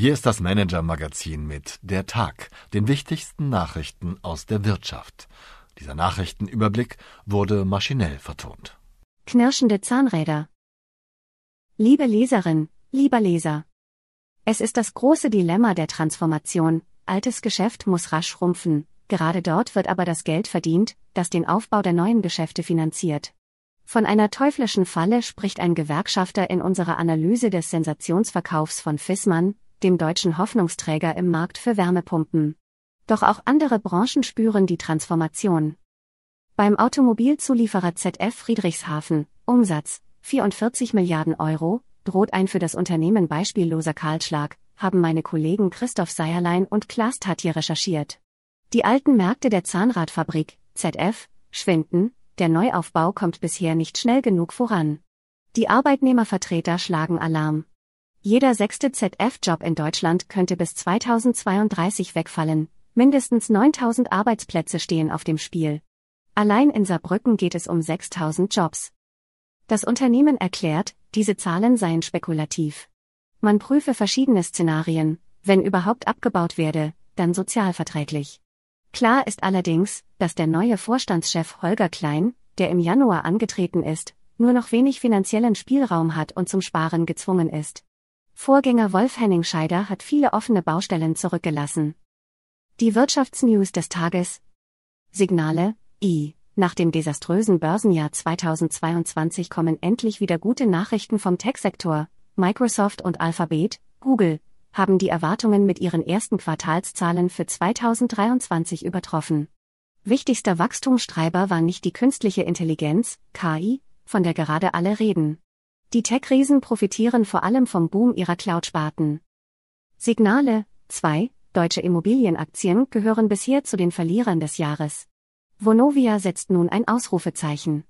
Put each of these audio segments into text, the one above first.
Hier ist das Manager-Magazin mit Der Tag, den wichtigsten Nachrichten aus der Wirtschaft. Dieser Nachrichtenüberblick wurde maschinell vertont. Knirschende Zahnräder. Liebe Leserin, lieber Leser. Es ist das große Dilemma der Transformation. Altes Geschäft muss rasch schrumpfen, gerade dort wird aber das Geld verdient, das den Aufbau der neuen Geschäfte finanziert. Von einer teuflischen Falle spricht ein Gewerkschafter in unserer Analyse des Sensationsverkaufs von Fissmann, dem deutschen Hoffnungsträger im Markt für Wärmepumpen. Doch auch andere Branchen spüren die Transformation. Beim Automobilzulieferer ZF Friedrichshafen, Umsatz 44 Milliarden Euro, droht ein für das Unternehmen beispielloser Kahlschlag, haben meine Kollegen Christoph Seierlein und Klaas Tatje recherchiert. Die alten Märkte der Zahnradfabrik, ZF, schwinden, der Neuaufbau kommt bisher nicht schnell genug voran. Die Arbeitnehmervertreter schlagen Alarm. Jeder sechste ZF-Job in Deutschland könnte bis 2032 wegfallen, mindestens 9000 Arbeitsplätze stehen auf dem Spiel. Allein in Saarbrücken geht es um 6000 Jobs. Das Unternehmen erklärt, diese Zahlen seien spekulativ. Man prüfe verschiedene Szenarien, wenn überhaupt abgebaut werde, dann sozialverträglich. Klar ist allerdings, dass der neue Vorstandschef Holger Klein, der im Januar angetreten ist, nur noch wenig finanziellen Spielraum hat und zum Sparen gezwungen ist. Vorgänger Wolf Henning Scheider hat viele offene Baustellen zurückgelassen. Die Wirtschaftsnews des Tages. Signale, I. Nach dem desaströsen Börsenjahr 2022 kommen endlich wieder gute Nachrichten vom Tech-Sektor. Microsoft und Alphabet, Google, haben die Erwartungen mit ihren ersten Quartalszahlen für 2023 übertroffen. Wichtigster Wachstumstreiber war nicht die künstliche Intelligenz, KI, von der gerade alle reden. Die Tech-Riesen profitieren vor allem vom Boom ihrer Cloud-Sparten. Signale 2. Deutsche Immobilienaktien gehören bisher zu den Verlierern des Jahres. Vonovia setzt nun ein Ausrufezeichen.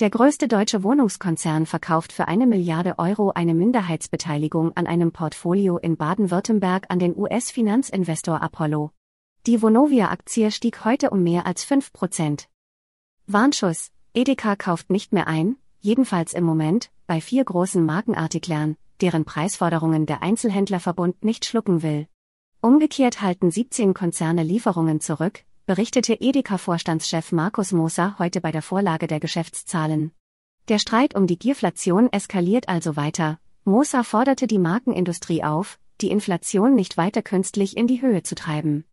Der größte deutsche Wohnungskonzern verkauft für eine Milliarde Euro eine Minderheitsbeteiligung an einem Portfolio in Baden-Württemberg an den US-Finanzinvestor Apollo. Die Vonovia-Aktie stieg heute um mehr als 5 Prozent. Warnschuss, Edeka kauft nicht mehr ein, jedenfalls im Moment, bei vier großen Markenartiklern, deren Preisforderungen der Einzelhändlerverbund nicht schlucken will. Umgekehrt halten 17 Konzerne Lieferungen zurück, berichtete Edeka-Vorstandschef Markus Moser heute bei der Vorlage der Geschäftszahlen. Der Streit um die Gierflation eskaliert also weiter. Moser forderte die Markenindustrie auf, die Inflation nicht weiter künstlich in die Höhe zu treiben.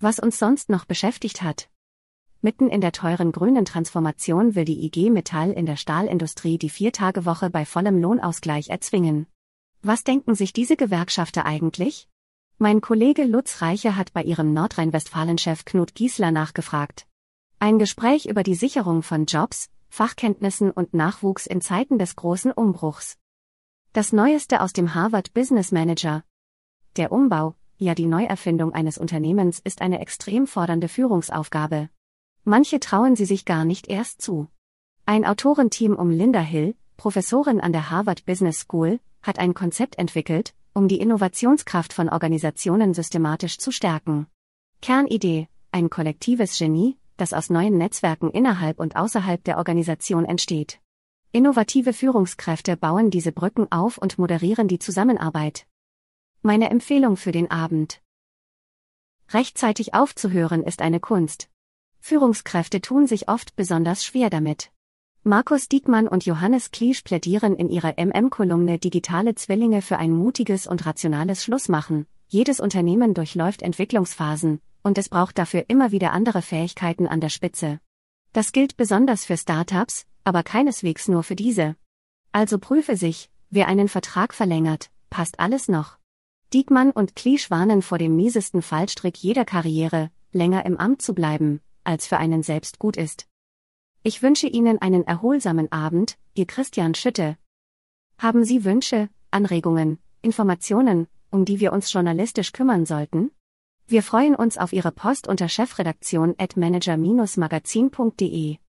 Was uns sonst noch beschäftigt hat, Mitten in der teuren grünen Transformation will die IG Metall in der Stahlindustrie die Viertagewoche bei vollem Lohnausgleich erzwingen. Was denken sich diese Gewerkschafter eigentlich? Mein Kollege Lutz Reiche hat bei ihrem Nordrhein-Westfalen-Chef Knut Giesler nachgefragt. Ein Gespräch über die Sicherung von Jobs, Fachkenntnissen und Nachwuchs in Zeiten des großen Umbruchs. Das Neueste aus dem Harvard Business Manager. Der Umbau, ja die Neuerfindung eines Unternehmens ist eine extrem fordernde Führungsaufgabe. Manche trauen sie sich gar nicht erst zu. Ein Autorenteam um Linda Hill, Professorin an der Harvard Business School, hat ein Konzept entwickelt, um die Innovationskraft von Organisationen systematisch zu stärken. Kernidee, ein kollektives Genie, das aus neuen Netzwerken innerhalb und außerhalb der Organisation entsteht. Innovative Führungskräfte bauen diese Brücken auf und moderieren die Zusammenarbeit. Meine Empfehlung für den Abend. Rechtzeitig aufzuhören ist eine Kunst. Führungskräfte tun sich oft besonders schwer damit. Markus Diekmann und Johannes Kliesch plädieren in ihrer MM-Kolumne Digitale Zwillinge für ein mutiges und rationales Schlussmachen. Jedes Unternehmen durchläuft Entwicklungsphasen, und es braucht dafür immer wieder andere Fähigkeiten an der Spitze. Das gilt besonders für Startups, aber keineswegs nur für diese. Also prüfe sich, wer einen Vertrag verlängert, passt alles noch. Diekmann und Kliesch warnen vor dem miesesten Fallstrick jeder Karriere, länger im Amt zu bleiben, als für einen selbst gut ist. Ich wünsche Ihnen einen erholsamen Abend, Ihr Christian Schütte. Haben Sie Wünsche, Anregungen, Informationen, um die wir uns journalistisch kümmern sollten? Wir freuen uns auf Ihre Post unter chefredaktion at manager-magazin.de.